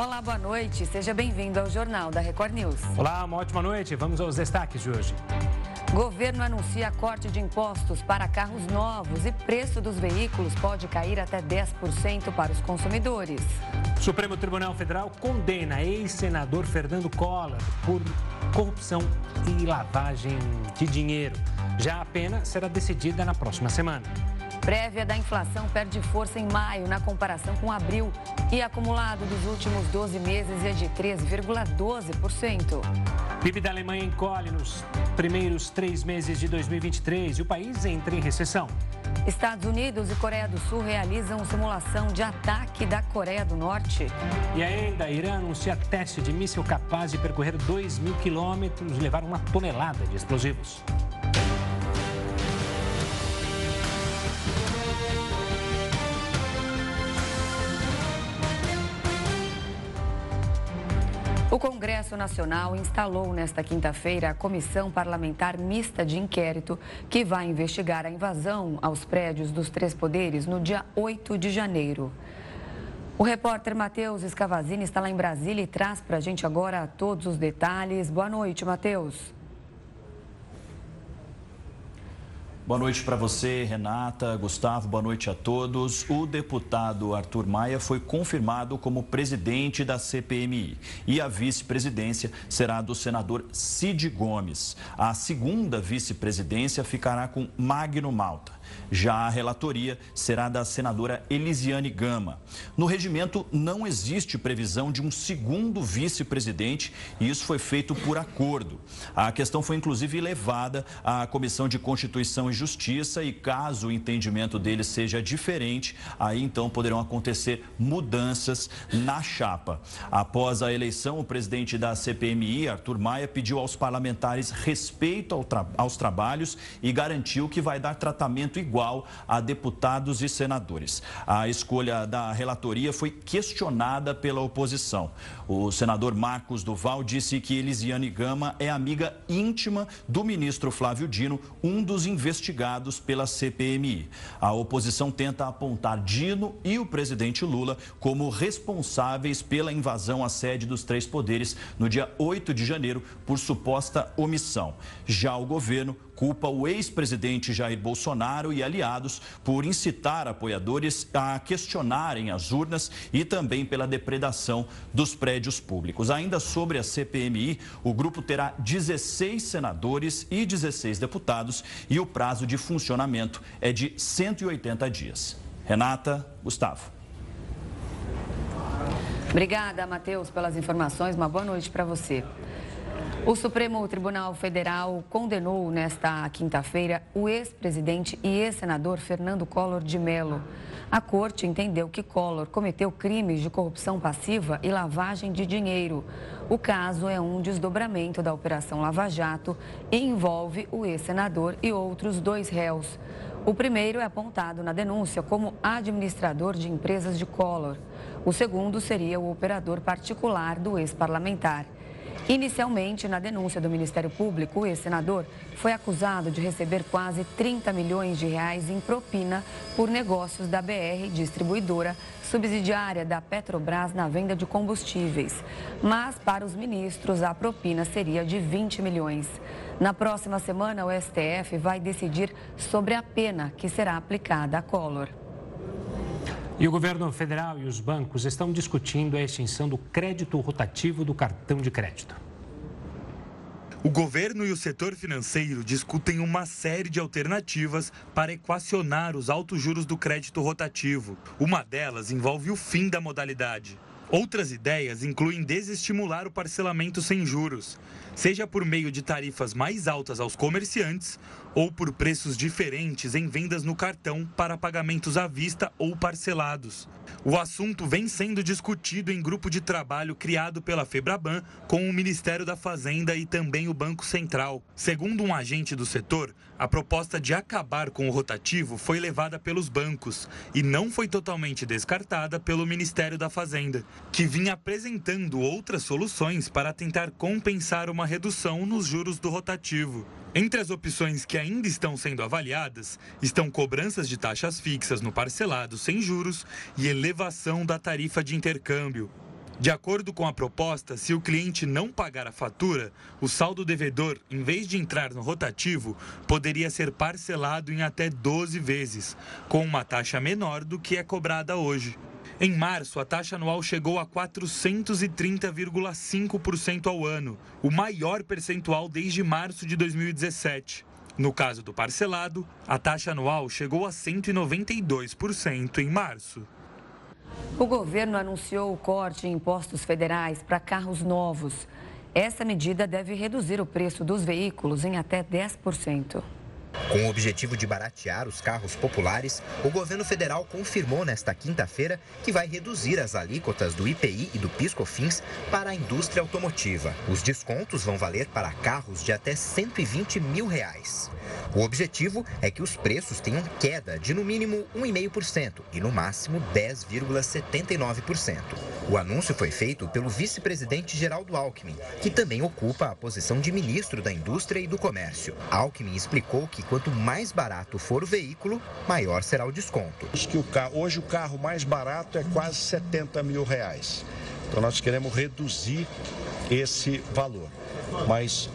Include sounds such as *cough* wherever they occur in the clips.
Olá, boa noite. Seja bem-vindo ao Jornal da Record News. Olá, uma ótima noite. Vamos aos destaques de hoje. Governo anuncia corte de impostos para carros novos e preço dos veículos pode cair até 10% para os consumidores. Supremo Tribunal Federal condena ex-senador Fernando Collor por corrupção e lavagem de dinheiro. Já a pena será decidida na próxima semana. Prévia da inflação perde força em maio na comparação com abril e acumulado dos últimos 12 meses é de 13,12%. PIB da Alemanha encolhe nos primeiros três meses de 2023 e o país entra em recessão. Estados Unidos e Coreia do Sul realizam simulação de ataque da Coreia do Norte. E ainda, Irã anuncia teste de míssil capaz de percorrer 2 mil quilômetros e levar uma tonelada de explosivos. O Congresso Nacional instalou nesta quinta-feira a Comissão Parlamentar Mista de Inquérito, que vai investigar a invasão aos prédios dos três poderes no dia 8 de janeiro. O repórter Matheus Escavazini está lá em Brasília e traz para a gente agora todos os detalhes. Boa noite, Matheus. Boa noite para você, Renata, Gustavo, boa noite a todos. O deputado Arthur Maia foi confirmado como presidente da CPMI e a vice-presidência será do senador Cid Gomes. A segunda vice-presidência ficará com Magno Malta. Já a relatoria será da senadora Elisiane Gama. No regimento não existe previsão de um segundo vice-presidente e isso foi feito por acordo. A questão foi inclusive levada à Comissão de Constituição e Justiça e caso o entendimento deles seja diferente, aí então poderão acontecer mudanças na chapa. Após a eleição, o presidente da CPMI, Arthur Maia, pediu aos parlamentares respeito ao tra aos trabalhos e garantiu que vai dar tratamento igual a deputados e senadores. A escolha da relatoria foi questionada pela oposição. O senador Marcos Duval disse que Elisiane Gama é amiga íntima do ministro Flávio Dino, um dos investigados pela CPMI. A oposição tenta apontar Dino e o presidente Lula como responsáveis pela invasão à sede dos três poderes no dia 8 de janeiro por suposta omissão. Já o governo culpa o ex-presidente Jair Bolsonaro e aliados por incitar apoiadores a questionarem as urnas e também pela depredação dos prédios públicos. Ainda sobre a CPMI, o grupo terá 16 senadores e 16 deputados e o prazo de funcionamento é de 180 dias. Renata, Gustavo. Obrigada, Matheus, pelas informações. Uma boa noite para você. O Supremo Tribunal Federal condenou nesta quinta-feira o ex-presidente e ex-senador Fernando Collor de Mello. A corte entendeu que Collor cometeu crimes de corrupção passiva e lavagem de dinheiro. O caso é um desdobramento da Operação Lava Jato e envolve o ex-senador e outros dois réus. O primeiro é apontado na denúncia como administrador de empresas de Collor. O segundo seria o operador particular do ex-parlamentar. Inicialmente, na denúncia do Ministério Público, o ex-senador foi acusado de receber quase 30 milhões de reais em propina por negócios da BR Distribuidora, subsidiária da Petrobras na venda de combustíveis. Mas, para os ministros, a propina seria de 20 milhões. Na próxima semana, o STF vai decidir sobre a pena que será aplicada a Collor. E o governo federal e os bancos estão discutindo a extinção do crédito rotativo do cartão de crédito. O governo e o setor financeiro discutem uma série de alternativas para equacionar os altos juros do crédito rotativo. Uma delas envolve o fim da modalidade. Outras ideias incluem desestimular o parcelamento sem juros, seja por meio de tarifas mais altas aos comerciantes ou por preços diferentes em vendas no cartão para pagamentos à vista ou parcelados. O assunto vem sendo discutido em grupo de trabalho criado pela Febraban com o Ministério da Fazenda e também o Banco Central. Segundo um agente do setor, a proposta de acabar com o rotativo foi levada pelos bancos e não foi totalmente descartada pelo Ministério da Fazenda, que vinha apresentando outras soluções para tentar compensar uma redução nos juros do rotativo. Entre as opções que ainda estão sendo avaliadas estão cobranças de taxas fixas no parcelado sem juros e elevação da tarifa de intercâmbio. De acordo com a proposta, se o cliente não pagar a fatura, o saldo devedor, em vez de entrar no rotativo, poderia ser parcelado em até 12 vezes, com uma taxa menor do que é cobrada hoje. Em março, a taxa anual chegou a 430,5% ao ano, o maior percentual desde março de 2017. No caso do parcelado, a taxa anual chegou a 192% em março. O governo anunciou o corte em impostos federais para carros novos. Essa medida deve reduzir o preço dos veículos em até 10%. Com o objetivo de baratear os carros populares, o governo federal confirmou nesta quinta-feira que vai reduzir as alíquotas do IPI e do PiscoFins para a indústria automotiva. Os descontos vão valer para carros de até 120 mil reais. O objetivo é que os preços tenham queda de no mínimo 1,5% e no máximo 10,79%. O anúncio foi feito pelo vice-presidente Geraldo Alckmin, que também ocupa a posição de ministro da Indústria e do Comércio. Alckmin explicou que quanto mais barato for o veículo, maior será o desconto. hoje o carro mais barato é quase 70 mil reais. Então nós queremos reduzir esse valor. Mas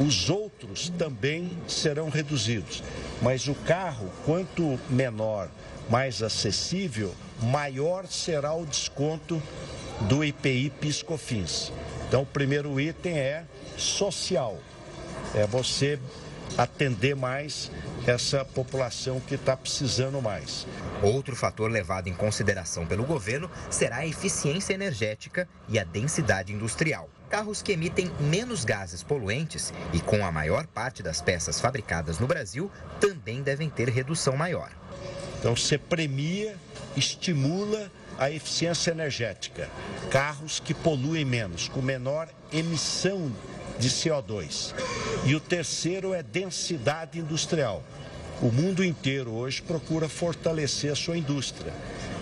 os outros também serão reduzidos. Mas o carro, quanto menor, mais acessível, maior será o desconto do IPI PiscoFins. Então, o primeiro item é social. É você atender mais essa população que está precisando mais. Outro fator levado em consideração pelo governo será a eficiência energética e a densidade industrial. Carros que emitem menos gases poluentes e com a maior parte das peças fabricadas no Brasil também devem ter redução maior. Então, você premia, estimula a eficiência energética. Carros que poluem menos, com menor emissão de CO2. E o terceiro é densidade industrial. O mundo inteiro hoje procura fortalecer a sua indústria.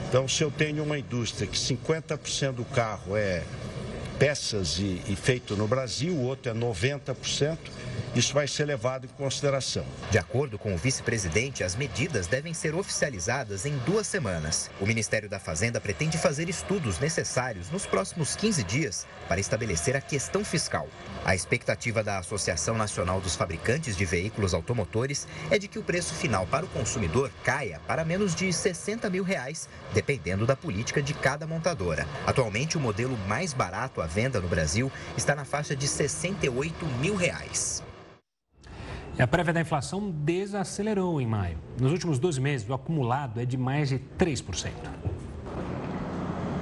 Então, se eu tenho uma indústria que 50% do carro é peças e, e feito no Brasil, o outro é 90%, isso vai ser levado em consideração. De acordo com o vice-presidente, as medidas devem ser oficializadas em duas semanas. O Ministério da Fazenda pretende fazer estudos necessários nos próximos 15 dias para estabelecer a questão fiscal. A expectativa da Associação Nacional dos Fabricantes de Veículos Automotores é de que o preço final para o consumidor caia para menos de 60 mil reais, dependendo da política de cada montadora. Atualmente, o modelo mais barato à venda no Brasil está na faixa de 68 mil reais. E a prévia da inflação desacelerou em maio. Nos últimos 12 meses, o acumulado é de mais de 3%.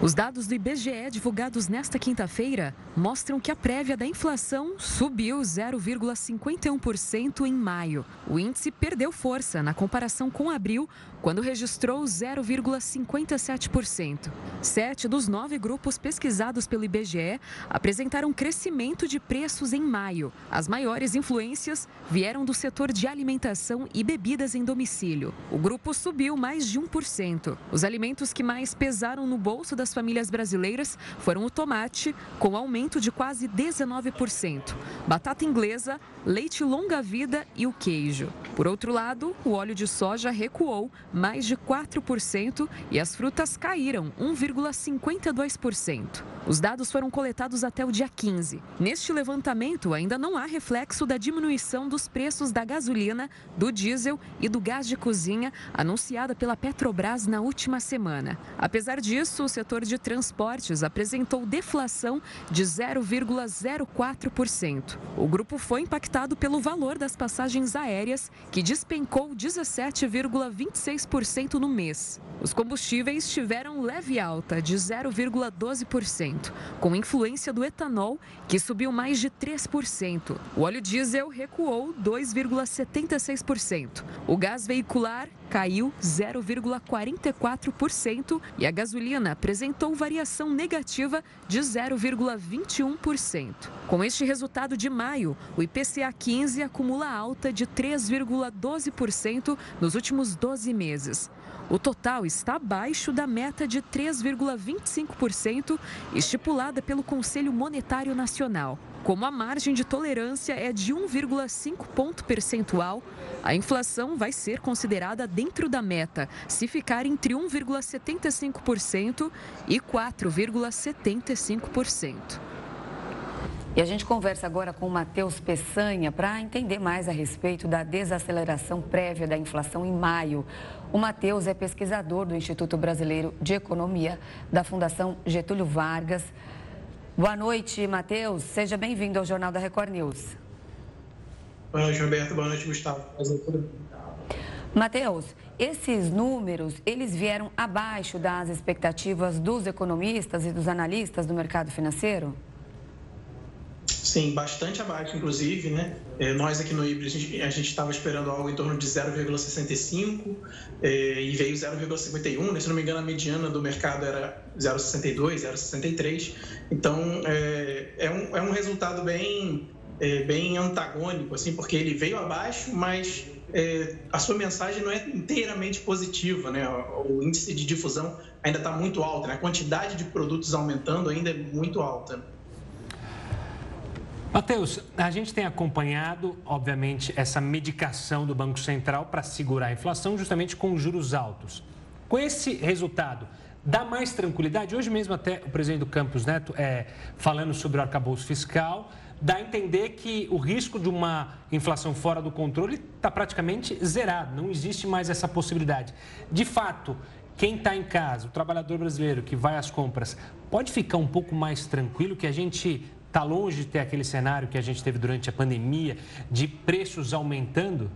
Os dados do IBGE divulgados nesta quinta-feira mostram que a prévia da inflação subiu 0,51% em maio. O índice perdeu força na comparação com abril, quando registrou 0,57%. Sete dos nove grupos pesquisados pelo IBGE apresentaram crescimento de preços em maio. As maiores influências vieram do setor de alimentação e bebidas em domicílio. O grupo subiu mais de 1%. Os alimentos que mais pesaram no bolso das famílias brasileiras foram o tomate, com aumento de quase 19%, batata inglesa, leite longa-vida e o queijo. Por outro lado, o óleo de soja recuou mais de 4% e as frutas caíram 1,52%. Os dados foram coletados até o dia 15. Neste levantamento, ainda não há reflexo da diminuição dos preços da gasolina, do diesel e do gás de cozinha anunciada pela Petrobras na última semana. Apesar disso, o setor de transportes apresentou deflação de 0,04%. O grupo foi impactado pelo valor das passagens aéreas, que despencou 17,26% no mês. Os combustíveis tiveram leve alta de 0,12%, com influência do etanol, que subiu mais de 3%. O óleo diesel recuou 2,76%. O gás veicular caiu 0,44% e a gasolina apresentou variação negativa de 0,21%. Com este resultado de maio, o IPCA 15 acumula alta de 3,12% nos últimos 12 meses. O total está abaixo da meta de 3,25% estipulada pelo Conselho Monetário Nacional. Como a margem de tolerância é de 1,5 ponto percentual, a inflação vai ser considerada dentro da meta, se ficar entre 1,75% e 4,75%. E a gente conversa agora com o Matheus Peçanha para entender mais a respeito da desaceleração prévia da inflação em maio. O Matheus é pesquisador do Instituto Brasileiro de Economia da Fundação Getúlio Vargas. Boa noite, Matheus. Seja bem-vindo ao Jornal da Record News. Boa noite, Roberto. Boa noite, Gustavo. Matheus, esses números, eles vieram abaixo das expectativas dos economistas e dos analistas do mercado financeiro? Sim, bastante abaixo, inclusive, né? É, nós aqui no IBRE, a gente estava esperando algo em torno de 0,65 é, e veio 0,51, né? Se não me engano, a mediana do mercado era 0,62, 0,63. Então, é, é, um, é um resultado bem, é, bem antagônico, assim, porque ele veio abaixo, mas é, a sua mensagem não é inteiramente positiva, né? O índice de difusão ainda está muito alto, né? A quantidade de produtos aumentando ainda é muito alta. Matheus, a gente tem acompanhado, obviamente, essa medicação do Banco Central para segurar a inflação, justamente com juros altos. Com esse resultado, dá mais tranquilidade? Hoje mesmo, até o presidente do Campos Neto, é, falando sobre o arcabouço fiscal, dá a entender que o risco de uma inflação fora do controle está praticamente zerado, não existe mais essa possibilidade. De fato, quem está em casa, o trabalhador brasileiro que vai às compras, pode ficar um pouco mais tranquilo que a gente Está longe de ter aquele cenário que a gente teve durante a pandemia de preços aumentando?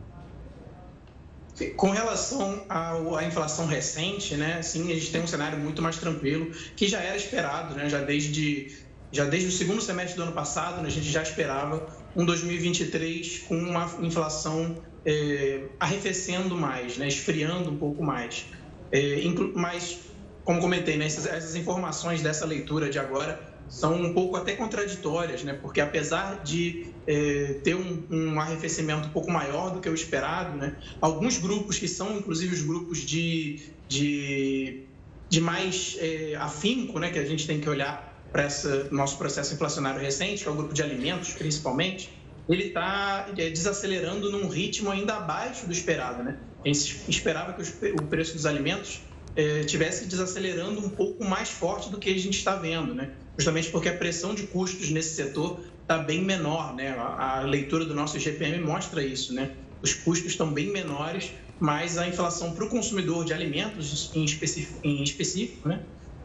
Com relação à inflação recente, né, sim, a gente tem um cenário muito mais tranquilo, que já era esperado, né, já desde já desde o segundo semestre do ano passado, né, a gente já esperava um 2023 com uma inflação é, arrefecendo mais, né, esfriando um pouco mais. É, mas, como comentei, né, essas, essas informações dessa leitura de agora são um pouco até contraditórias, né? Porque apesar de é, ter um, um, arrefecimento um pouco maior do que o esperado, né? Alguns grupos que são, inclusive, os grupos de, de, de mais é, afinco, né? Que a gente tem que olhar para esse nosso processo inflacionário recente, que é o grupo de alimentos, principalmente, ele está é, desacelerando num ritmo ainda abaixo do esperado, né? A gente esperava que o preço dos alimentos é, tivesse desacelerando um pouco mais forte do que a gente está vendo, né? Justamente porque a pressão de custos nesse setor está bem menor. Né? A, leitura do nosso IGPM mostra isso. Né? Os custos estão bem menores, mas a inflação para o consumidor de alimentos, em específico, em específico né?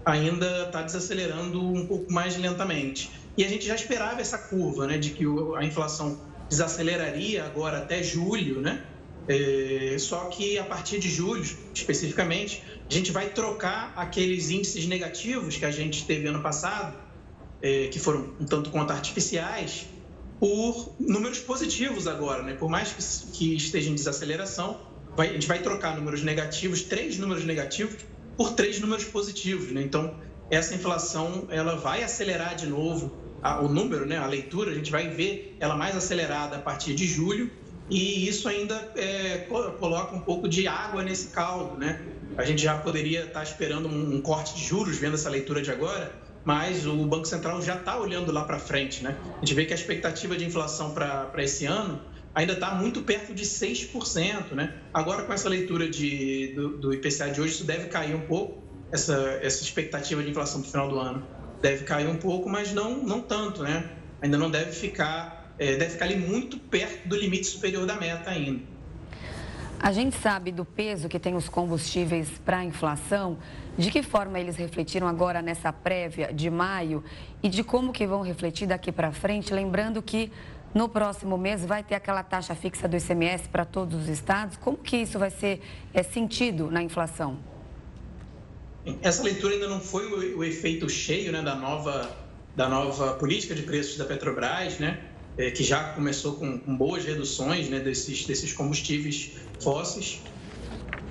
ainda está desacelerando um pouco mais lentamente. E a gente já esperava essa curva né? de que a inflação desaceleraria agora até julho, né? É, só que a partir de julho, especificamente, a gente vai trocar aqueles índices negativos que a gente teve ano passado é, que foram um tanto quanto artificiais, por números positivos agora, né? Por mais que, que esteja em desaceleração, vai, a gente vai trocar números negativos, três números negativos, por três números positivos, né? Então, essa inflação, ela vai acelerar de novo a, o número, né? A leitura, a gente vai ver ela mais acelerada a partir de julho, e isso ainda é, coloca um pouco de água nesse caldo, né? A gente já poderia estar esperando um, um corte de juros, vendo essa leitura de agora, mas o Banco Central já está olhando lá para frente. Né? A gente vê que a expectativa de inflação para esse ano ainda está muito perto de 6%. Né? Agora, com essa leitura de, do, do, IPCA de hoje, isso deve cair um pouco, essa, essa expectativa de inflação para o final do ano. Deve cair um pouco, mas não, não tanto. Né? Ainda não deve ficar, é, deve ficar ali muito perto do limite superior da meta ainda. A gente sabe do peso que tem os combustíveis para a inflação, de que forma eles refletiram agora nessa prévia de maio e de como que vão refletir daqui para frente, lembrando que no próximo mês vai ter aquela taxa fixa do ICMS para todos os estados. Como que isso vai ser é, sentido na inflação? Essa leitura ainda não foi o, efeito cheio né, da, nova, da nova política de preços da Petrobras, né? É, que já começou com, com boas reduções né, desses, desses combustíveis fósseis.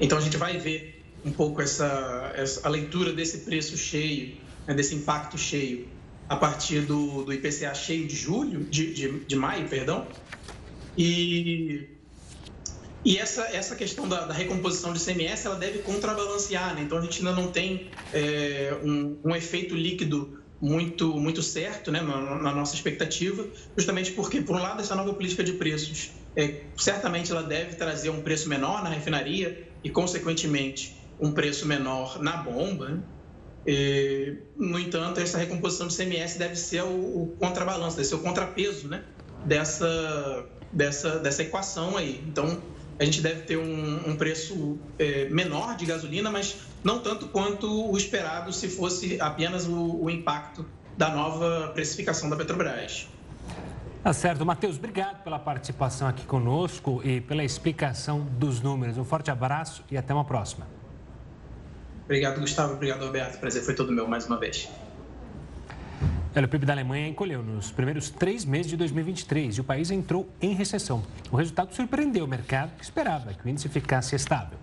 Então a gente vai ver um pouco essa, essa a leitura desse preço cheio, né, desse impacto cheio, a partir do, do IPCA cheio de julho, de, de, de maio, perdão. E, e essa, essa questão da, da, recomposição de CMS, ela deve contrabalancear, né? Então a gente ainda não tem é, um, um efeito líquido muito, muito certo né, na, na, nossa expectativa, justamente porque, por um lado, essa nova política de preços, é, certamente ela deve trazer um preço menor na refinaria e, consequentemente, um preço menor na bomba. Né? E, no entanto, essa recomposição do CMS deve ser o, o contrabalanço, deve ser o contrapeso né, dessa, dessa, dessa equação aí. Então, a gente deve ter um, um preço é, menor de gasolina, mas não tanto quanto o esperado se fosse apenas o, o impacto da nova precificação da Petrobras. Tá certo. Matheus, obrigado pela participação aqui conosco e pela explicação dos números. Um forte abraço e até uma próxima. Obrigado, Gustavo. Obrigado, Roberto. Prazer foi todo meu mais uma vez. O PIB da Alemanha encolheu nos primeiros três meses de 2023 e o país entrou em recessão. O resultado surpreendeu o mercado, que esperava que o índice ficasse estável.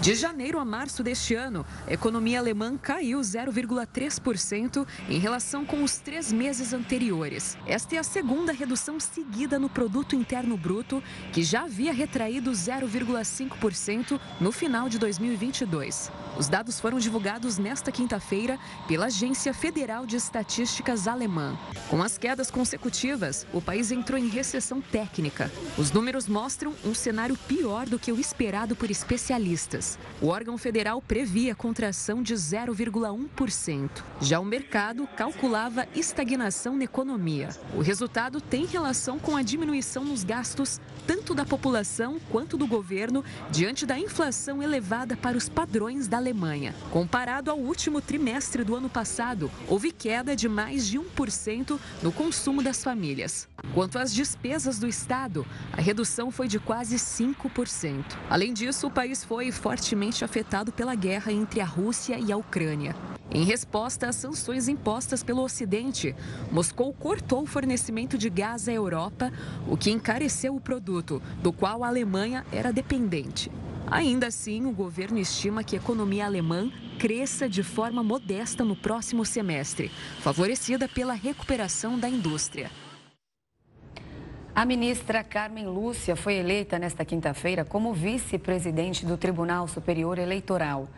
De janeiro a março deste ano, a economia alemã caiu 0,3% em relação com os três meses anteriores. Esta é a segunda redução seguida no produto interno bruto, que já havia retraído 0,5% no final de 2022. Os dados foram divulgados nesta quinta-feira pela Agência Federal de Estatísticas alemã. Com as quedas consecutivas, o país entrou em recessão técnica. Os números mostram um cenário pior do que o esperado por especialistas. O órgão federal previa contração de 0,1%. Já o mercado calculava estagnação na economia. O resultado tem relação com a diminuição nos gastos tanto da população quanto do governo diante da inflação elevada para os padrões da Alemanha. Comparado ao último trimestre do ano passado, houve queda de mais de 1% no consumo das famílias. Quanto às despesas do Estado, a redução foi de quase 5%. Além disso, o país foi fortemente afetado pela guerra entre a Rússia e a Ucrânia. Em resposta às sanções impostas pelo Ocidente, Moscou cortou o fornecimento de gás à Europa, o que encareceu o produto, do qual a Alemanha era dependente. Ainda assim, o governo estima que a economia alemã cresça de forma modesta no próximo semestre, favorecida pela recuperação da indústria. A ministra Carmen Lúcia foi eleita nesta quinta-feira como vice-presidente do Tribunal Superior Eleitoral.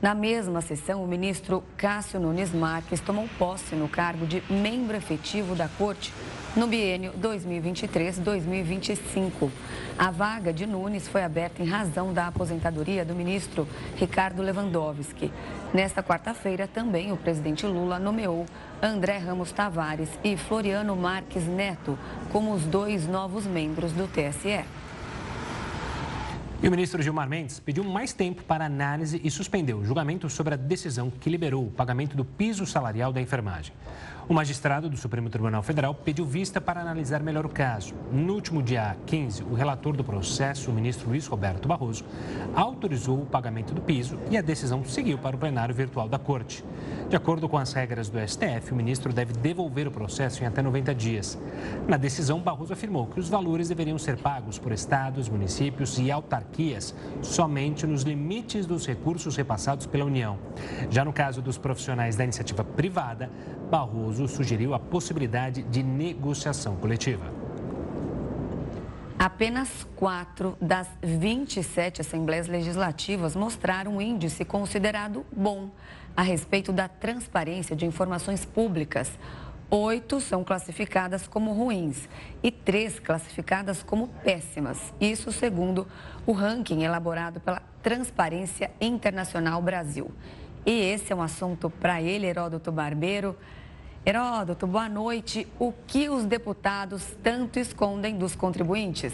Na mesma sessão, o ministro Cássio Nunes Marques tomou posse no cargo de membro efetivo da Corte no biênio 2023-2025. A vaga de Nunes foi aberta em razão da aposentadoria do ministro Ricardo Lewandowski. Nesta quarta-feira, também o presidente Lula nomeou André Ramos Tavares e Floriano Marques Neto como os dois novos membros do TSE. E o ministro Gilmar Mendes pediu mais tempo para análise e suspendeu o julgamento sobre a decisão que liberou o pagamento do piso salarial da enfermagem. O magistrado do Supremo Tribunal Federal pediu vista para analisar melhor o caso. No último dia 15, o relator do processo, o ministro Luiz Roberto Barroso, autorizou o pagamento do piso e a decisão seguiu para o plenário virtual da Corte. De acordo com as regras do STF, o ministro deve devolver o processo em até 90 dias. Na decisão, Barroso afirmou que os valores deveriam ser pagos por estados, municípios e autarquias somente nos limites dos recursos repassados pela União. Já no caso dos profissionais da iniciativa privada, Barroso sugeriu a possibilidade de negociação coletiva. Apenas quatro das 27 assembleias legislativas mostraram um índice considerado bom a respeito da transparência de informações públicas. Oito são classificadas como ruins e três classificadas como péssimas. Isso segundo o ranking elaborado pela Transparência Internacional Brasil. E esse é um assunto para ele, Heródoto Barbeiro. Heródoto, boa noite. O que os deputados tanto escondem dos contribuintes?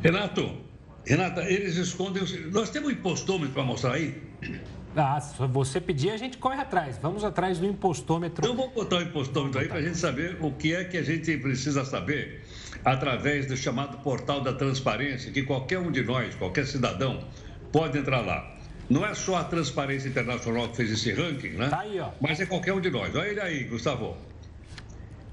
Renato, Renata, eles escondem. Nós temos um impostômetro para mostrar aí? Ah, se você pedir, a gente corre atrás. Vamos atrás do impostômetro. Então, vamos botar o impostômetro aí para a gente saber o que é que a gente precisa saber através do chamado portal da transparência, que qualquer um de nós, qualquer cidadão, pode entrar lá. Não é só a Transparência Internacional que fez esse ranking, né? Tá aí, ó. Mas é qualquer um de nós. Olha ele aí, Gustavo.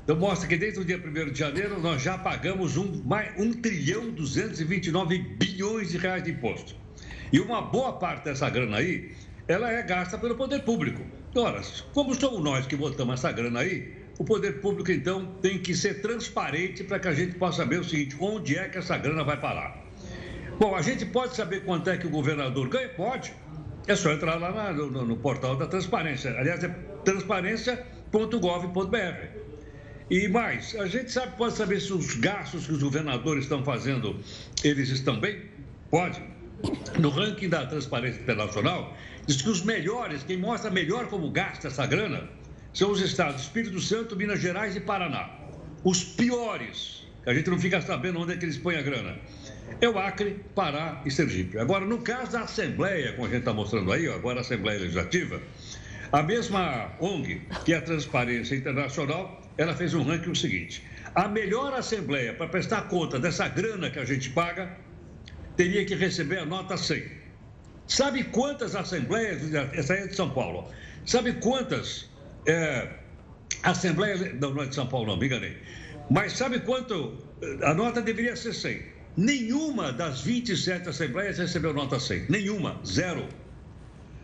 Então mostra que desde o dia 1 de janeiro nós já pagamos um, mais, 1 trilhão 229 bilhões de reais de imposto. E uma boa parte dessa grana aí, ela é gasta pelo poder público. Ora, como somos nós que botamos essa grana aí, o poder público então tem que ser transparente para que a gente possa saber o seguinte, onde é que essa grana vai parar. Bom, a gente pode saber quanto é que o governador ganha? Pode. É só entrar lá no, no, portal da transparência. Aliás, é transparência E mais, a gente sabe, pode saber se os gastos que os governadores estão fazendo, eles estão bem? Pode. No ranking da Transparência Internacional, diz que os melhores, quem mostra melhor como gasta essa grana, são os estados Espírito Santo, Minas Gerais e Paraná. Os piores, a gente não fica sabendo onde é que eles põem a grana, é o Acre, Pará e Sergipe. Agora, no caso da Assembleia, como a gente está mostrando aí, agora a Assembleia Legislativa, a mesma ONG, que é a Transparência Internacional, ela fez um ranking o seguinte: a melhor Assembleia para prestar conta dessa grana que a gente paga teria que receber a nota 100. Sabe quantas assembleias, essa é de São Paulo, sabe quantas é, assembleias, não, não é de São Paulo não, me enganei, mas sabe quanto, a nota deveria ser 100. Nenhuma das 27 assembleias recebeu nota 100, nenhuma, zero.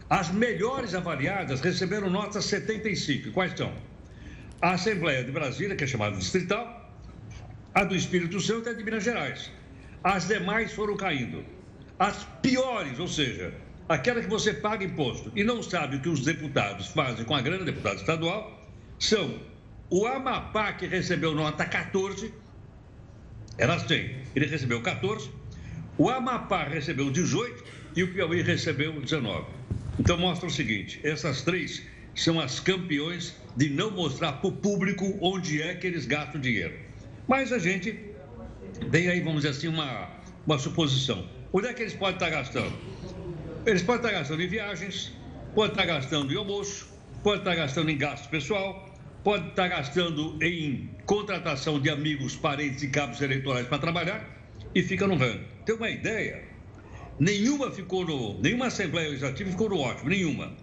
As melhores avaliadas receberam nota 75, quais são? A Assembleia de Brasília, que é chamada distrital, a do Espírito Santo e a de Minas Gerais. As demais foram caindo. As piores, ou seja, aquela que você paga imposto e não sabe o que os deputados fazem com a grana, deputado estadual, são o Amapá, que recebeu nota 14, era 100, ele recebeu 14, o Amapá recebeu 18 e o Piauí recebeu 19. Então mostra o seguinte: essas três são as campeões de não mostrar para o público onde é que eles gastam dinheiro. Mas a gente tem aí, vamos dizer assim, uma, uma suposição. Onde é que eles podem estar gastando? Eles podem estar gastando em viagens, podem estar gastando em almoço, podem estar gastando em gasto pessoal, podem estar gastando em contratação de amigos, parentes e cabos eleitorais para trabalhar e fica no ranking. Tem uma ideia? Nenhuma ficou no. Nenhuma Assembleia Legislativa ficou no ótimo, nenhuma.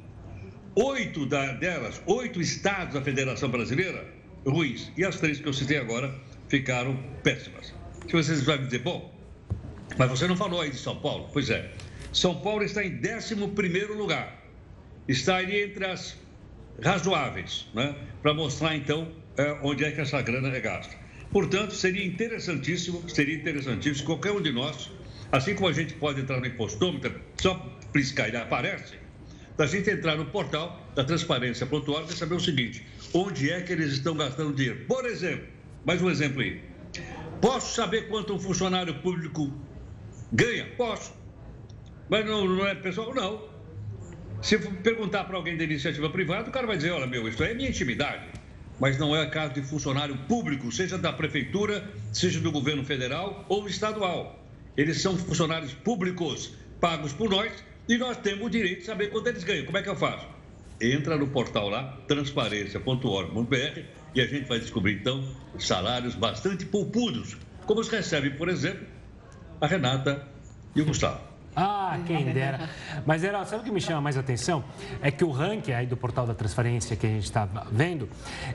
Oito da, delas, oito estados da Federação Brasileira, ruins. E as três que eu citei agora ficaram péssimas. Se vocês vão dizer, bom, mas você não falou aí de São Paulo? Pois é. São Paulo está em 11 lugar. Está ali entre as razoáveis, né? Para mostrar, então, é, onde é que essa grana é gasta. Portanto, seria interessantíssimo, seria interessantíssimo qualquer um de nós, assim como a gente pode entrar no impostômetro, só piscar ele aparece, da gente entrar no portal da transparência pontual e saber o seguinte: onde é que eles estão gastando dinheiro? Por exemplo, mais um exemplo aí. Posso saber quanto um funcionário público ganha? Posso. Mas não, não é pessoal? Não. Se perguntar para alguém da iniciativa privada, o cara vai dizer: olha, meu, isso é minha intimidade. Mas não é caso de funcionário público, seja da prefeitura, seja do governo federal ou estadual. Eles são funcionários públicos pagos por nós e nós temos o direito de saber quanto eles ganham. Como é que eu faço? Entra no portal lá, transparência.org.br e a gente vai descobrir então salários bastante poupudos, como os recebe, por exemplo, a Renata e o Gustavo. Ah, quem dera. Mas, era, sabe o que me chama mais atenção? É que o ranking aí do portal da transferência que a gente está vendo,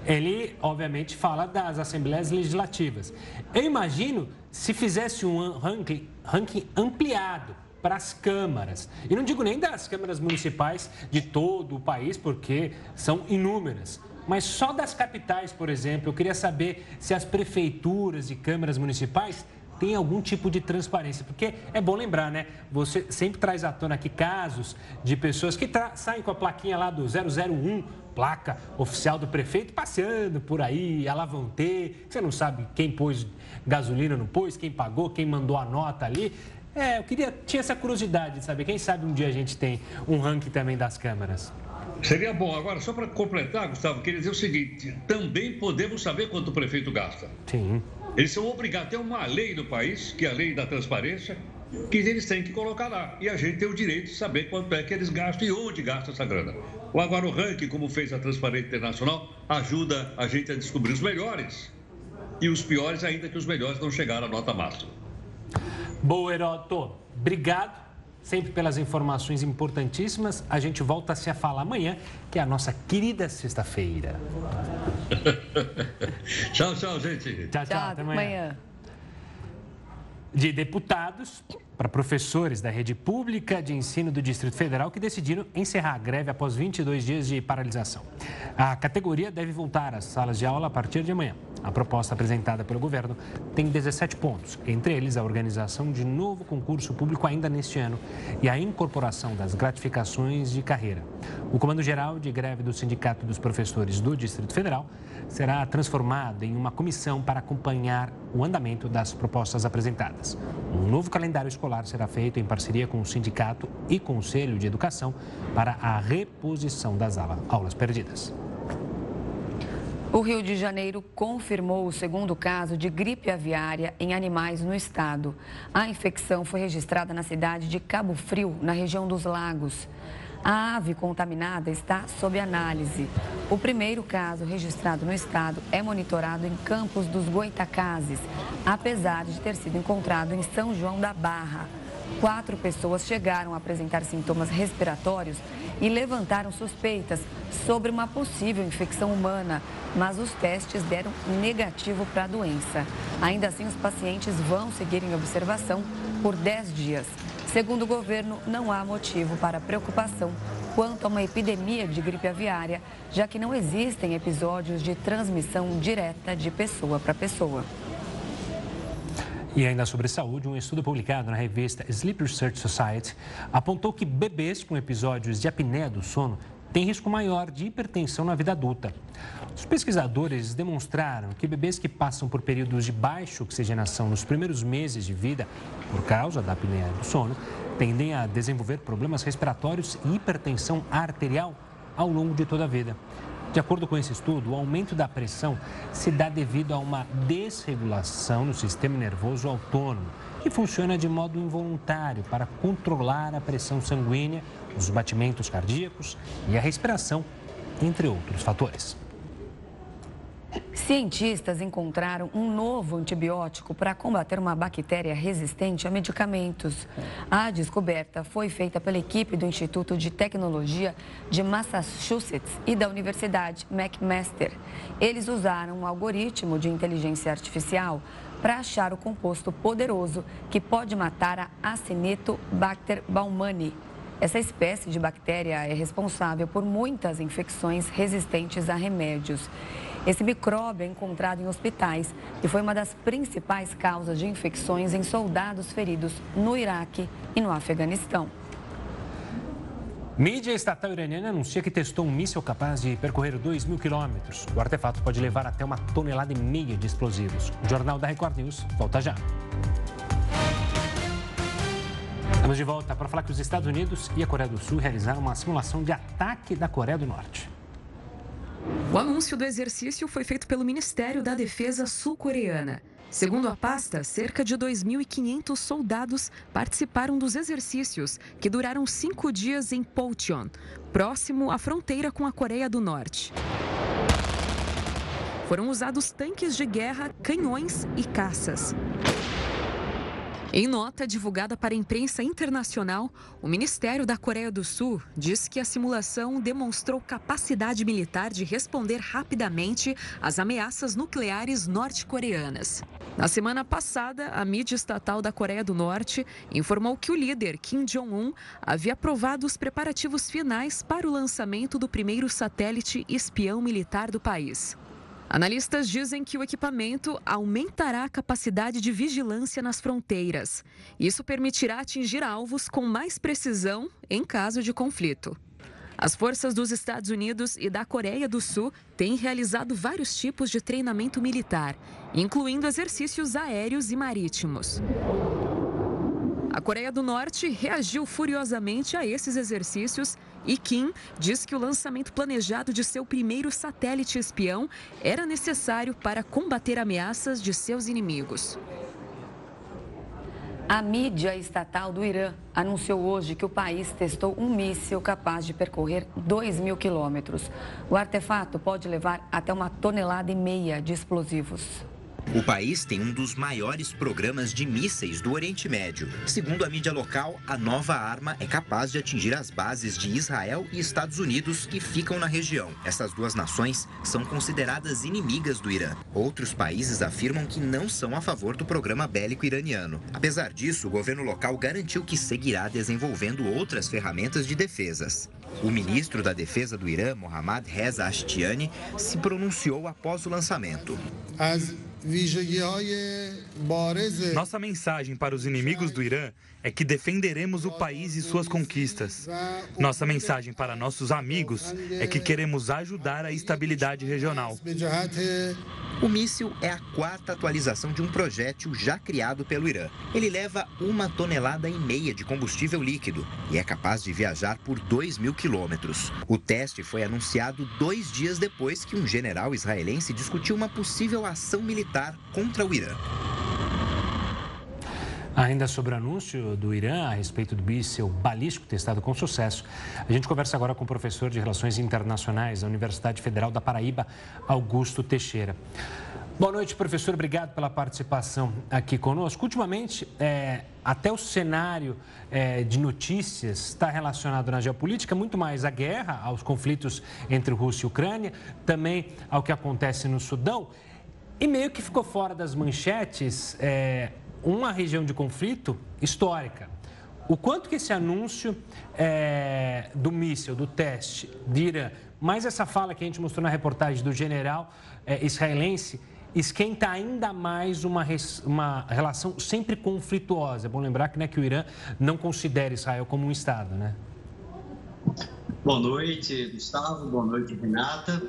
ele, obviamente, fala das assembleias legislativas. Eu imagino se fizesse um ranking, ranking ampliado para as câmaras. E não digo nem das câmaras municipais de todo o país, porque são inúmeras. Mas só das capitais, por exemplo, eu queria saber se as prefeituras e câmaras municipais têm algum tipo de transparência. Porque é bom lembrar, né? Você sempre traz à tona aqui casos de pessoas que saem com a plaquinha lá do 001, placa oficial do prefeito, passeando por aí, a lá vão ter. Você não sabe quem pôs gasolina, não pôs, quem pagou, quem mandou a nota ali. É, eu queria, tinha essa curiosidade de saber. Quem sabe um dia a gente tem um ranking também das câmaras. Seria bom. Agora, só para completar, Gustavo, queria dizer o seguinte: também podemos saber quanto o prefeito gasta. Sim. Eles são obrigados, tem uma lei no país, que é a lei da transparência, que eles têm que colocar lá. E a gente tem o direito de saber quanto é que eles gastam e onde gastam essa grana. O agora o ranking, como fez a Transparência Internacional, ajuda a gente a descobrir os melhores. E os piores, ainda que os melhores não chegaram à nota máxima. Boa, Heroto. Obrigado sempre pelas informações importantíssimas. A gente volta a se a falar amanhã, que é a nossa querida sexta-feira. *laughs* tchau, tchau, gente. Tchau, tchau. tchau até amanhã. amanhã. De deputados para professores da rede pública de ensino do Distrito Federal que decidiram encerrar a greve após 22 dias de paralisação. A categoria deve voltar às salas de aula a partir de amanhã. A proposta apresentada pelo governo tem 17 pontos, entre eles a organização de novo concurso público ainda neste ano e a incorporação das gratificações de carreira. O Comando Geral de Greve do Sindicato dos Professores do Distrito Federal será transformado em uma comissão para acompanhar o andamento das propostas apresentadas. Um novo calendário escolar será feito em parceria com o sindicato e Conselho de Educação para a reposição das aulas perdidas. O Rio de Janeiro confirmou o segundo caso de gripe aviária em animais no estado. A infecção foi registrada na cidade de Cabo Frio, na região dos Lagos. A ave contaminada está sob análise. O primeiro caso registrado no estado é monitorado em Campos dos Goitacazes, apesar de ter sido encontrado em São João da Barra. Quatro pessoas chegaram a apresentar sintomas respiratórios e levantaram suspeitas sobre uma possível infecção humana, mas os testes deram negativo para a doença. Ainda assim, os pacientes vão seguir em observação por 10 dias. Segundo o governo, não há motivo para preocupação quanto a uma epidemia de gripe aviária, já que não existem episódios de transmissão direta de pessoa para pessoa. E ainda sobre saúde, um estudo publicado na revista Sleep Research Society apontou que bebês com episódios de apneia do sono têm risco maior de hipertensão na vida adulta. Os pesquisadores demonstraram que bebês que passam por períodos de baixa oxigenação nos primeiros meses de vida, por causa da apneia do sono, tendem a desenvolver problemas respiratórios e hipertensão arterial ao longo de toda a vida. De acordo com esse estudo, o aumento da pressão se dá devido a uma desregulação no sistema nervoso autônomo, que funciona de modo involuntário para controlar a pressão sanguínea, os batimentos cardíacos e a respiração, entre outros fatores. Cientistas encontraram um novo antibiótico para combater uma bactéria resistente a medicamentos. A descoberta foi feita pela equipe do Instituto de Tecnologia de Massachusetts e da Universidade McMaster. Eles usaram um algoritmo de inteligência artificial para achar o composto poderoso que pode matar a Acinetobacter baumannii. Essa espécie de bactéria é responsável por muitas infecções resistentes a remédios. Esse micróbio é encontrado em hospitais e foi uma das principais causas de infecções em soldados feridos no Iraque e no Afeganistão. Mídia estatal iraniana anuncia que testou um míssil capaz de percorrer 2 mil quilômetros. O artefato pode levar até uma tonelada e meia de explosivos. O Jornal da Record News volta já. Estamos de volta para falar que os Estados Unidos e a Coreia do Sul realizaram uma simulação de ataque da Coreia do Norte. O anúncio do exercício foi feito pelo Ministério da Defesa sul-coreana. Segundo a pasta, cerca de 2.500 soldados participaram dos exercícios, que duraram cinco dias em Pocheon, próximo à fronteira com a Coreia do Norte. Foram usados tanques de guerra, canhões e caças. Em nota divulgada para a imprensa internacional, o Ministério da Coreia do Sul diz que a simulação demonstrou capacidade militar de responder rapidamente às ameaças nucleares norte-coreanas. Na semana passada, a mídia estatal da Coreia do Norte informou que o líder Kim Jong-un havia aprovado os preparativos finais para o lançamento do primeiro satélite espião militar do país. Analistas dizem que o equipamento aumentará a capacidade de vigilância nas fronteiras. Isso permitirá atingir alvos com mais precisão em caso de conflito. As forças dos Estados Unidos e da Coreia do Sul têm realizado vários tipos de treinamento militar, incluindo exercícios aéreos e marítimos. A Coreia do Norte reagiu furiosamente a esses exercícios e Kim diz que o lançamento planejado de seu primeiro satélite espião era necessário para combater ameaças de seus inimigos. A mídia estatal do Irã anunciou hoje que o país testou um míssil capaz de percorrer 2 mil quilômetros. O artefato pode levar até uma tonelada e meia de explosivos. O país tem um dos maiores programas de mísseis do Oriente Médio. Segundo a mídia local, a nova arma é capaz de atingir as bases de Israel e Estados Unidos que ficam na região. Essas duas nações são consideradas inimigas do Irã. Outros países afirmam que não são a favor do programa bélico iraniano. Apesar disso, o governo local garantiu que seguirá desenvolvendo outras ferramentas de defesas. O ministro da Defesa do Irã, Mohammad Reza Ashtiani, se pronunciou após o lançamento. As nossa mensagem para os inimigos do Irã é que defenderemos o país e suas conquistas. Nossa mensagem para nossos amigos é que queremos ajudar a estabilidade regional. O míssil é a quarta atualização de um projétil já criado pelo Irã. Ele leva uma tonelada e meia de combustível líquido e é capaz de viajar por 2 mil quilômetros. O teste foi anunciado dois dias depois que um general israelense discutiu uma possível ação militar contra o Irã. Ainda sobre o anúncio do Irã a respeito do míssil balístico testado com sucesso, a gente conversa agora com o professor de Relações Internacionais da Universidade Federal da Paraíba, Augusto Teixeira. Boa noite, professor. Obrigado pela participação aqui conosco. Ultimamente, é, até o cenário é, de notícias está relacionado na geopolítica muito mais à guerra, aos conflitos entre Rússia e Ucrânia, também ao que acontece no Sudão. E meio que ficou fora das manchetes é, uma região de conflito histórica. O quanto que esse anúncio é, do míssil, do teste de Irã, mais essa fala que a gente mostrou na reportagem do general é, israelense, esquenta ainda mais uma, uma relação sempre conflituosa. É bom lembrar que, né, que o Irã não considera Israel como um Estado, né? Boa noite, Gustavo. Boa noite, Renata.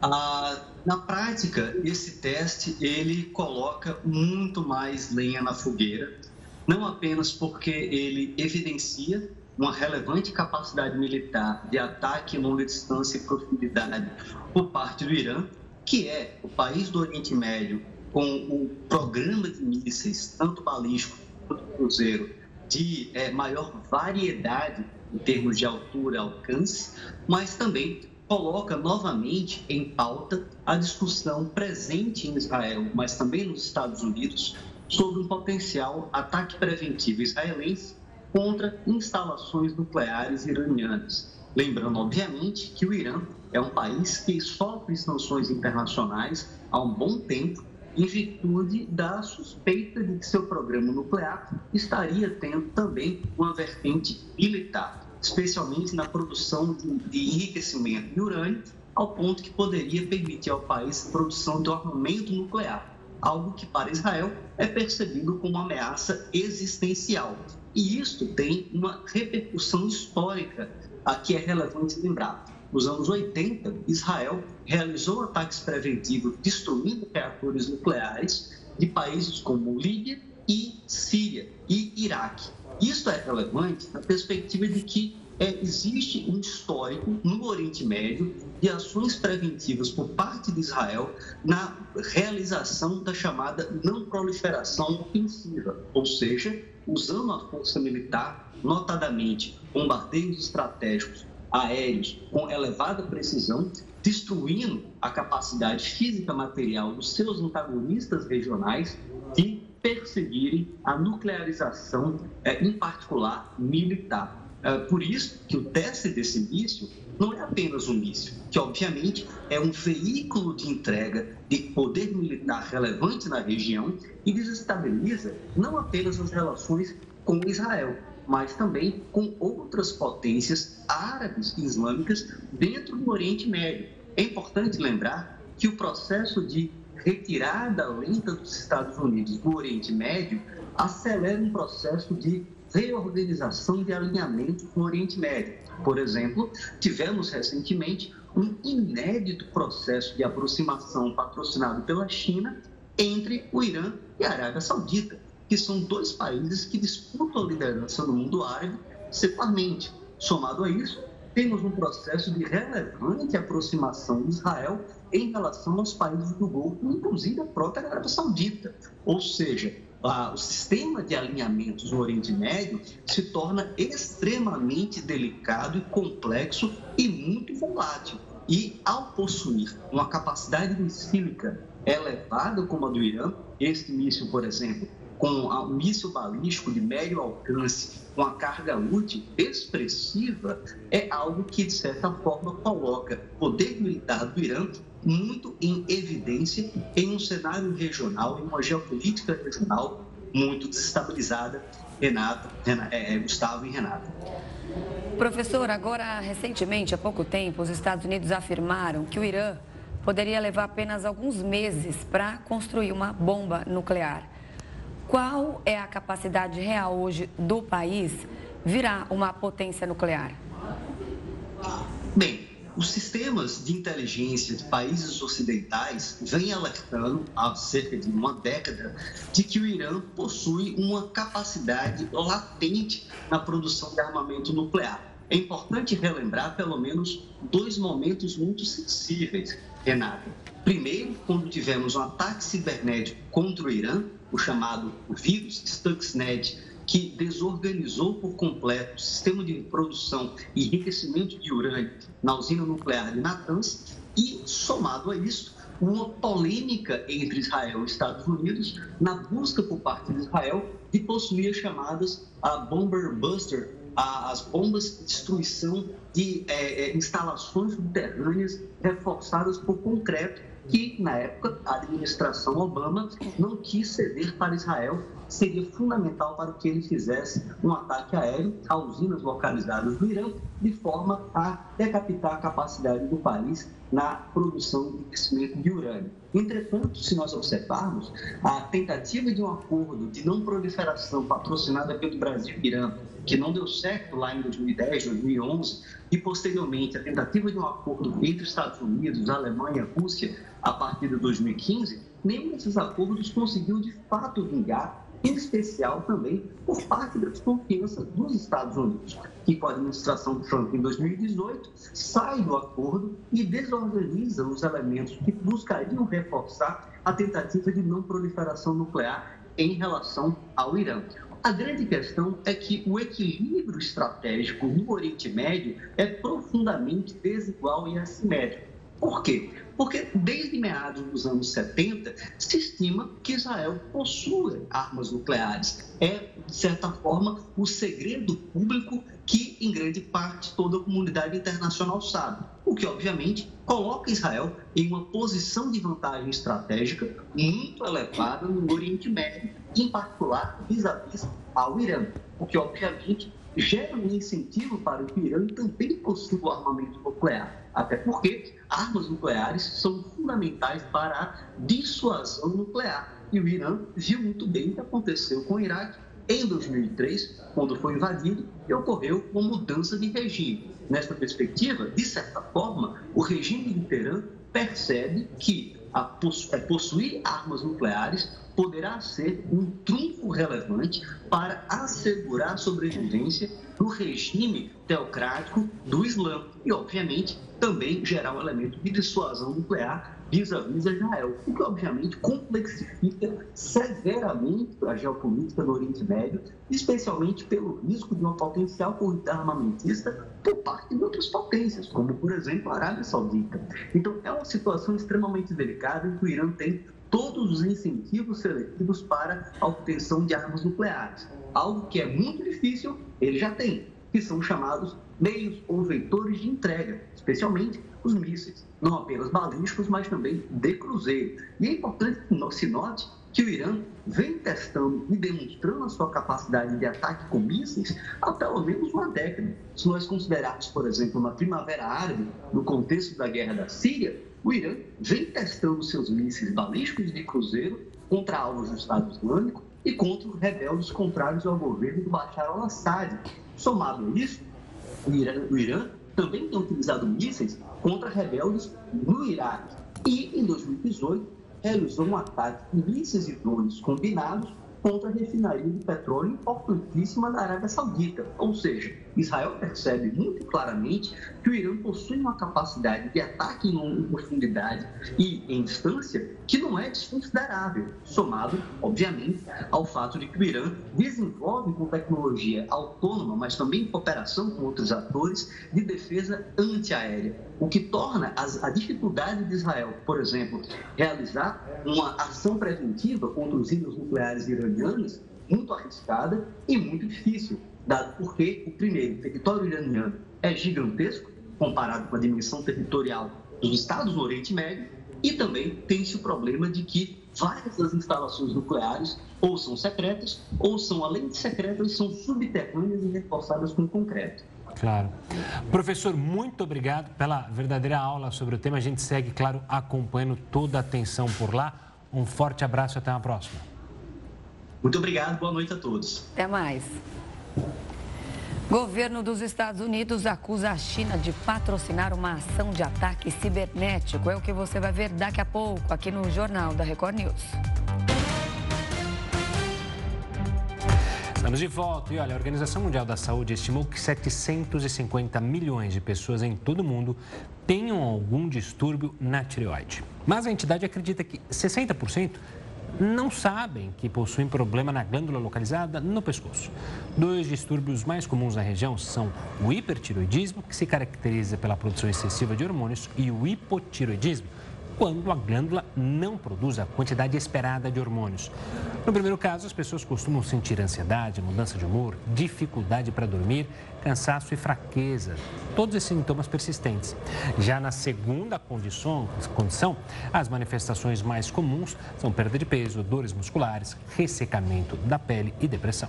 Ah, na prática, esse teste ele coloca muito mais lenha na fogueira, não apenas porque ele evidencia uma relevante capacidade militar de ataque em longa distância e profundidade por parte do Irã, que é o país do Oriente Médio com o programa de mísseis, tanto balístico quanto cruzeiro, de é, maior variedade em termos de altura e alcance, mas também coloca novamente em pauta a discussão presente em Israel, mas também nos Estados Unidos, sobre um potencial ataque preventivo israelense contra instalações nucleares iranianas. Lembrando, obviamente, que o Irã é um país que sofre sanções internacionais há um bom tempo em virtude da suspeita de que seu programa nuclear estaria tendo também uma vertente militar especialmente na produção de enriquecimento de urânio, ao ponto que poderia permitir ao país a produção de um armamento nuclear, algo que para Israel é percebido como uma ameaça existencial. E isso tem uma repercussão histórica a que é relevante lembrar. Nos anos 80, Israel realizou ataques preventivos destruindo reatores nucleares de países como Líbia e Síria e Iraque. Isso é relevante na perspectiva de que é, existe um histórico no Oriente Médio de ações preventivas por parte de Israel na realização da chamada não proliferação ofensiva, ou seja, usando a força militar, notadamente bombardeios estratégicos aéreos com elevada precisão, destruindo a capacidade física material dos seus antagonistas regionais de perseguirem a nuclearização, é, em particular militar. É, por isso que o teste desse míssil não é apenas um míssil, que obviamente é um veículo de entrega de poder militar relevante na região e desestabiliza não apenas as relações com Israel, mas também com outras potências árabes e islâmicas dentro do Oriente Médio. É importante lembrar que o processo de retirada lenta dos Estados Unidos do Oriente Médio acelera um processo de reorganização de alinhamento no Oriente Médio. Por exemplo, tivemos recentemente um inédito processo de aproximação patrocinado pela China entre o Irã e a Arábia Saudita, que são dois países que disputam a liderança no mundo árabe separadamente. Somado a isso, temos um processo de relevante aproximação de Israel em relação aos países do Golfo, inclusive a própria Arábia Saudita. Ou seja, o sistema de alinhamentos no Oriente Médio se torna extremamente delicado e complexo e muito volátil. E ao possuir uma capacidade missílica elevada como a do Irã, este míssil, por exemplo, com um míssil balístico de médio alcance, com a carga útil expressiva, é algo que, de certa forma, coloca o poder militar do Irã muito em evidência em um cenário regional, em uma geopolítica regional muito desestabilizada, Renata, é, é, Gustavo e Renata. Professor, agora, recentemente, há pouco tempo, os Estados Unidos afirmaram que o Irã poderia levar apenas alguns meses para construir uma bomba nuclear. Qual é a capacidade real hoje do país virar uma potência nuclear? Bem, os sistemas de inteligência de países ocidentais vêm alertando há cerca de uma década de que o Irã possui uma capacidade latente na produção de armamento nuclear. É importante relembrar pelo menos dois momentos muito sensíveis, Renato. Primeiro, quando tivemos um ataque cibernético contra o Irã, o chamado vírus Stuxnet, que desorganizou por completo o sistema de produção e enriquecimento de urânio na usina nuclear de Natanz, e, somado a isso, uma polêmica entre Israel e Estados Unidos na busca por parte de Israel de possuir as chamadas a Bomber Buster, as bombas de destruição de é, é, instalações subterrâneas reforçadas por concreto que, na época, a administração Obama não quis ceder para Israel. Seria fundamental para que ele fizesse um ataque aéreo a usinas localizadas no Irã, de forma a decapitar a capacidade do país na produção de crescimento de urânio. Entretanto, se nós observarmos, a tentativa de um acordo de não proliferação patrocinada pelo Brasil e Irã, que não deu certo lá em 2010, 2011, e posteriormente a tentativa de um acordo entre Estados Unidos, Alemanha e Rússia a partir de 2015, nenhum desses acordos conseguiu de fato vingar, em especial também por parte da desconfiança dos Estados Unidos, que com a administração Trump em 2018 sai do acordo e desorganiza os elementos que buscariam reforçar a tentativa de não proliferação nuclear em relação ao Irã. A grande questão é que o equilíbrio estratégico no Oriente Médio é profundamente desigual e assimétrico. Por quê? Porque desde meados dos anos 70 se estima que Israel possui armas nucleares. É, de certa forma, o segredo público que, em grande parte, toda a comunidade internacional sabe. O que, obviamente, coloca Israel em uma posição de vantagem estratégica muito elevada no Oriente Médio, em particular vis-à-vis ao Irã. O que, obviamente, gera um incentivo para que o Irã também possua armamento nuclear. Até porque armas nucleares são fundamentais para a dissuasão nuclear. E o Irã viu muito bem o que aconteceu com o Iraque em 2003, quando foi invadido e ocorreu uma mudança de regime. Nesta perspectiva, de certa forma, o regime de Teherã percebe que é, possuir armas nucleares poderá ser um trunfo relevante para assegurar a sobrevivência do regime teocrático do Islã e, obviamente, também gerar um elemento de dissuasão nuclear vis-à-vis Israel, o que obviamente complexifica severamente a geopolítica do Oriente Médio, especialmente pelo risco de uma potencial corrida armamentista por parte de outras potências, como por exemplo a Arábia Saudita. Então é uma situação extremamente delicada em que o Irã tem todos os incentivos seletivos para a obtenção de armas nucleares, algo que é muito difícil, ele já tem, que são chamados meios ou vetores de entrega, especialmente os mísseis, não apenas balísticos, mas também de cruzeiro. E é importante que se note que o Irã vem testando e demonstrando a sua capacidade de ataque com mísseis há pelo menos uma década. Se nós considerarmos, por exemplo, uma primavera árabe, no contexto da guerra da Síria, o Irã vem testando seus mísseis balísticos de cruzeiro contra alvos do Estado Islâmico e contra os rebeldes contrários ao governo do Bashar al-Assad. Somado a isso, o Irã, o Irã também tem utilizado mísseis contra rebeldes no Iraque. E, em 2018, realizou um ataque de mísseis e drones combinados contra a refinaria de petróleo importantíssima da Arábia Saudita. Ou seja, Israel percebe muito claramente que o Irã possui uma capacidade de ataque em profundidade e em distância que não é desconsiderável, somado, obviamente, ao fato de que o Irã desenvolve com tecnologia autônoma, mas também em cooperação com outros atores, de defesa antiaérea, o que torna a dificuldade de Israel, por exemplo, realizar uma ação preventiva contra os ídolos nucleares iranianos muito arriscada e muito difícil, dado porque, o primeiro, o território iraniano é gigantesco, comparado com a dimensão territorial dos estados do Oriente Médio, e também tem-se o problema de que várias das instalações nucleares ou são secretas, ou são, além de secretas, são subterrâneas e reforçadas com concreto. Claro. Professor, muito obrigado pela verdadeira aula sobre o tema. A gente segue, claro, acompanhando toda a atenção por lá. Um forte abraço e até a próxima. Muito obrigado, boa noite a todos. Até mais. Governo dos Estados Unidos acusa a China de patrocinar uma ação de ataque cibernético. É o que você vai ver daqui a pouco aqui no Jornal da Record News. Estamos de volta e olha, a Organização Mundial da Saúde estimou que 750 milhões de pessoas em todo o mundo tenham algum distúrbio na tireoide. Mas a entidade acredita que 60% não sabem que possuem problema na glândula localizada no pescoço. Dois distúrbios mais comuns na região são o hipertiroidismo, que se caracteriza pela produção excessiva de hormônios, e o hipotiroidismo, quando a glândula não produz a quantidade esperada de hormônios. No primeiro caso, as pessoas costumam sentir ansiedade, mudança de humor, dificuldade para dormir, cansaço e fraqueza, todos esses sintomas persistentes. Já na segunda condição, condição, as manifestações mais comuns são perda de peso, dores musculares, ressecamento da pele e depressão.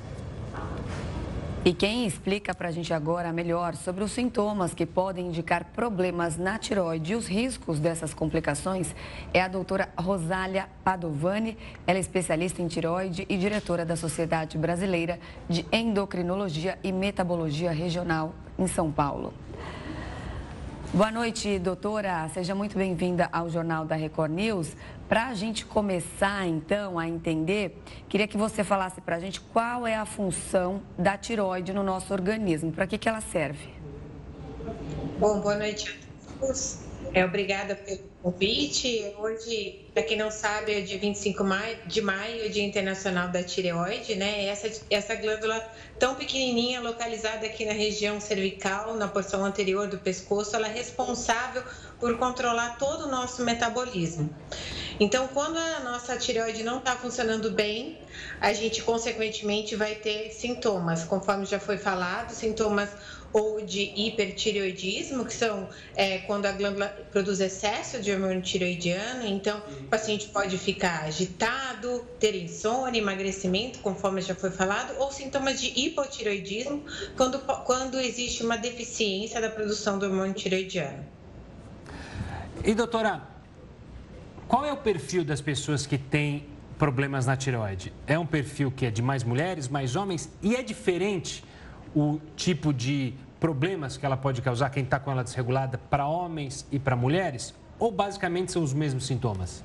E quem explica para a gente agora melhor sobre os sintomas que podem indicar problemas na tiroide e os riscos dessas complicações é a doutora Rosália Padovani. Ela é especialista em tiroide e diretora da Sociedade Brasileira de Endocrinologia e Metabologia Regional em São Paulo. Boa noite, doutora. Seja muito bem-vinda ao Jornal da Record News. Para a gente começar, então, a entender, queria que você falasse para a gente qual é a função da tiroide no nosso organismo, para que, que ela serve. Bom, boa noite a todos. É, obrigada pelo convite. Hoje, para quem não sabe, é dia 25 de maio, é Dia Internacional da Tireoide, né? Essa, essa glândula tão pequenininha, localizada aqui na região cervical, na porção anterior do pescoço, ela é responsável por controlar todo o nosso metabolismo. Então, quando a nossa tireoide não está funcionando bem, a gente, consequentemente, vai ter sintomas, conforme já foi falado, sintomas ou de hipertireoidismo, que são é, quando a glândula produz excesso de hormônio tireoidiano. Então, o paciente pode ficar agitado, ter insônia, emagrecimento, conforme já foi falado, ou sintomas de hipotireoidismo, quando, quando existe uma deficiência da produção do hormônio tireoidiano. E, doutora, qual é o perfil das pessoas que têm problemas na tireoide? É um perfil que é de mais mulheres, mais homens? E é diferente o tipo de problemas que ela pode causar, quem está com ela desregulada, para homens e para mulheres? Ou basicamente são os mesmos sintomas?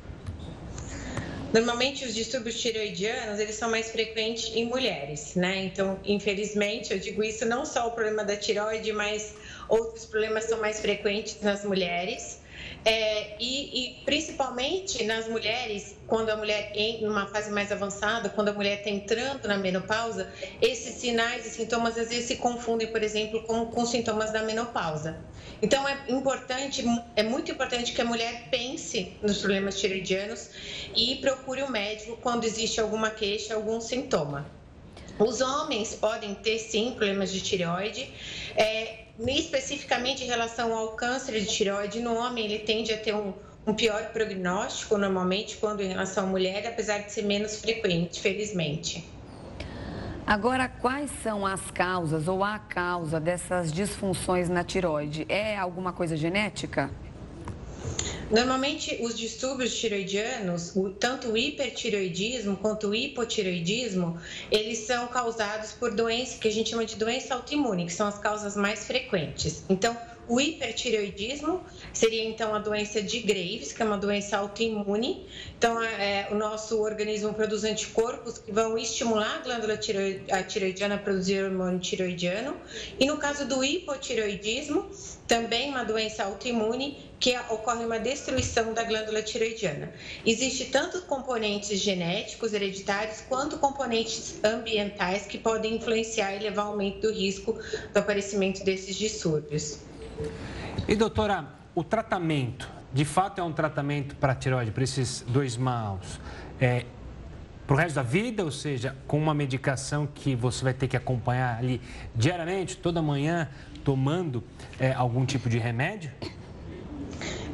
Normalmente os distúrbios tireoidianos, eles são mais frequentes em mulheres, né? Então, infelizmente, eu digo isso não só o problema da tireoide, mas outros problemas são mais frequentes nas mulheres. É, e, e, principalmente nas mulheres, quando a mulher em uma fase mais avançada, quando a mulher está entrando na menopausa, esses sinais e sintomas às vezes se confundem, por exemplo, com, com sintomas da menopausa. Então é importante, é muito importante que a mulher pense nos problemas tiroidianos e procure o um médico quando existe alguma queixa, algum sintoma. Os homens podem ter sim problemas de tireoide. É, especificamente em relação ao câncer de tireoide, no homem ele tende a ter um, um pior prognóstico, normalmente, quando em relação à mulher, apesar de ser menos frequente, felizmente. Agora, quais são as causas ou a causa dessas disfunções na tireoide? É alguma coisa genética? Normalmente, os distúrbios tiroidianos, tanto o hipertiroidismo quanto o hipotiroidismo, eles são causados por doenças que a gente chama de doença autoimune, que são as causas mais frequentes. Então, o hipertireoidismo, seria então a doença de Graves, que é uma doença autoimune. Então, é, o nosso organismo produz anticorpos que vão estimular a glândula tireoidiana a produzir hormônio tireoidiano. E no caso do hipotireoidismo, também uma doença autoimune que ocorre uma destruição da glândula tireoidiana. Existe tanto componentes genéticos hereditários quanto componentes ambientais que podem influenciar e levar ao aumento do risco do aparecimento desses distúrbios. E doutora, o tratamento, de fato é um tratamento para tireoide, para esses dois maus, é, para o resto da vida, ou seja, com uma medicação que você vai ter que acompanhar ali diariamente, toda manhã, tomando é, algum tipo de remédio?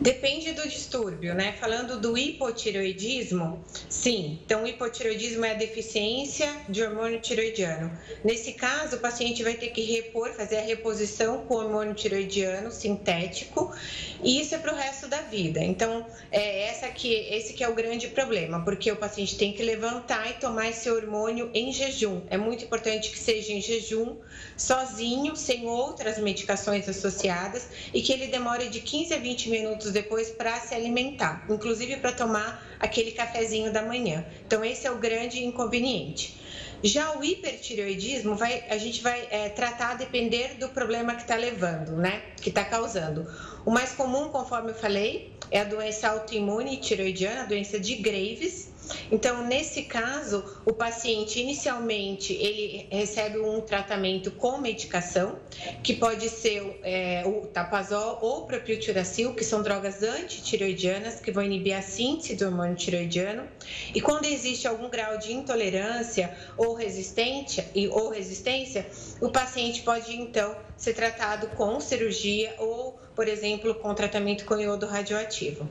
Depende do distúrbio, né? Falando do hipotireoidismo, sim. Então, o hipotireoidismo é a deficiência de hormônio tireoidiano. Nesse caso, o paciente vai ter que repor, fazer a reposição com hormônio tireoidiano sintético, e isso é para o resto da vida. Então, é essa que, esse que é o grande problema, porque o paciente tem que levantar e tomar esse hormônio em jejum. É muito importante que seja em jejum, sozinho, sem outras medicações associadas, e que ele demore de 15 a 20 minutos minutos depois para se alimentar, inclusive para tomar aquele cafezinho da manhã. Então, esse é o grande inconveniente. Já o hipertireoidismo, vai, a gente vai é, tratar a depender do problema que está levando, né? Que está causando. O mais comum, conforme eu falei, é a doença autoimune tireoidiana, a doença de Graves, então, nesse caso, o paciente inicialmente ele recebe um tratamento com medicação, que pode ser é, o tapazol ou o propiltiracil, que são drogas antitireoidianas que vão inibir a síntese do hormônio tireoidiano. E quando existe algum grau de intolerância ou resistência, ou resistência, o paciente pode então ser tratado com cirurgia ou, por exemplo, com tratamento com iodo radioativo.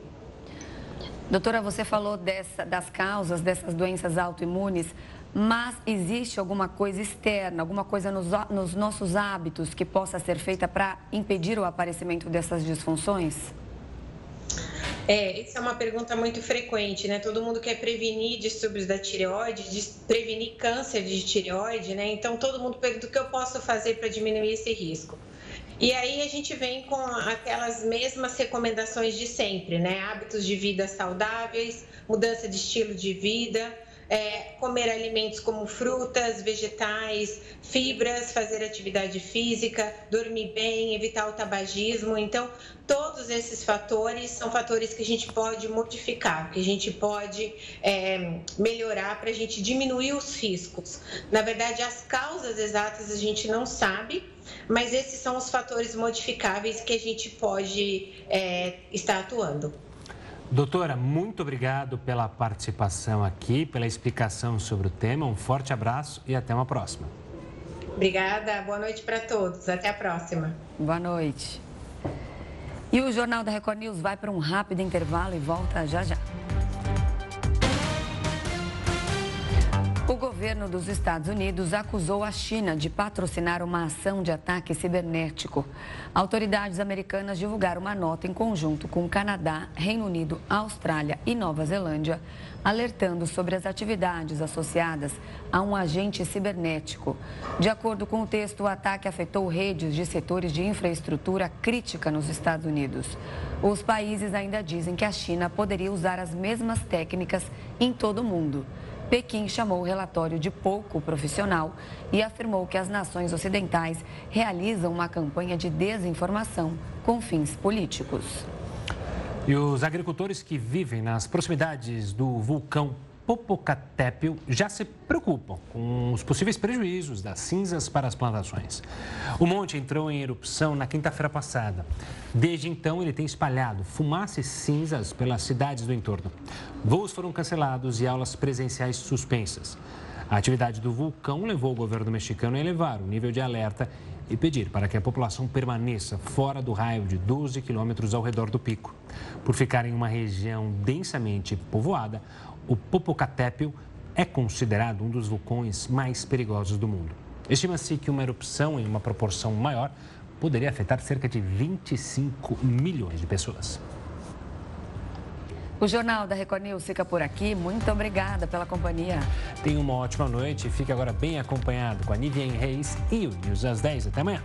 Doutora, você falou dessa, das causas dessas doenças autoimunes, mas existe alguma coisa externa, alguma coisa nos, nos nossos hábitos que possa ser feita para impedir o aparecimento dessas disfunções? É, essa é uma pergunta muito frequente, né? Todo mundo quer prevenir distúrbios da tireoide, prevenir câncer de tireoide, né? Então todo mundo pergunta o que eu posso fazer para diminuir esse risco. E aí a gente vem com aquelas mesmas recomendações de sempre, né? Hábitos de vida saudáveis, mudança de estilo de vida, é, comer alimentos como frutas, vegetais, fibras, fazer atividade física, dormir bem, evitar o tabagismo. Então, todos esses fatores são fatores que a gente pode modificar, que a gente pode é, melhorar para a gente diminuir os riscos. Na verdade, as causas exatas a gente não sabe mas esses são os fatores modificáveis que a gente pode é, estar atuando. Doutora, muito obrigado pela participação aqui, pela explicação sobre o tema. Um forte abraço e até uma próxima. Obrigada, boa noite para todos. Até a próxima. Boa noite. E o Jornal da Record News vai para um rápido intervalo e volta já já. O governo dos Estados Unidos acusou a China de patrocinar uma ação de ataque cibernético. Autoridades americanas divulgaram uma nota em conjunto com Canadá, Reino Unido, Austrália e Nova Zelândia, alertando sobre as atividades associadas a um agente cibernético. De acordo com o texto, o ataque afetou redes de setores de infraestrutura crítica nos Estados Unidos. Os países ainda dizem que a China poderia usar as mesmas técnicas em todo o mundo. Pequim chamou o relatório de pouco profissional e afirmou que as nações ocidentais realizam uma campanha de desinformação com fins políticos. E os agricultores que vivem nas proximidades do vulcão Popocatépetl já se preocupam com os possíveis prejuízos das cinzas para as plantações. O monte entrou em erupção na quinta-feira passada. Desde então, ele tem espalhado fumaça e cinzas pelas cidades do entorno. Voos foram cancelados e aulas presenciais suspensas. A atividade do vulcão levou o governo mexicano a elevar o nível de alerta e pedir para que a população permaneça fora do raio de 12 quilômetros ao redor do pico. Por ficar em uma região densamente povoada, o Popocatépetl é considerado um dos vulcões mais perigosos do mundo. Estima-se que uma erupção em uma proporção maior poderia afetar cerca de 25 milhões de pessoas. O Jornal da Record News fica por aqui. Muito obrigada pela companhia. Tenha uma ótima noite e fique agora bem acompanhado com a Nivian Reis e o News às 10. Até amanhã.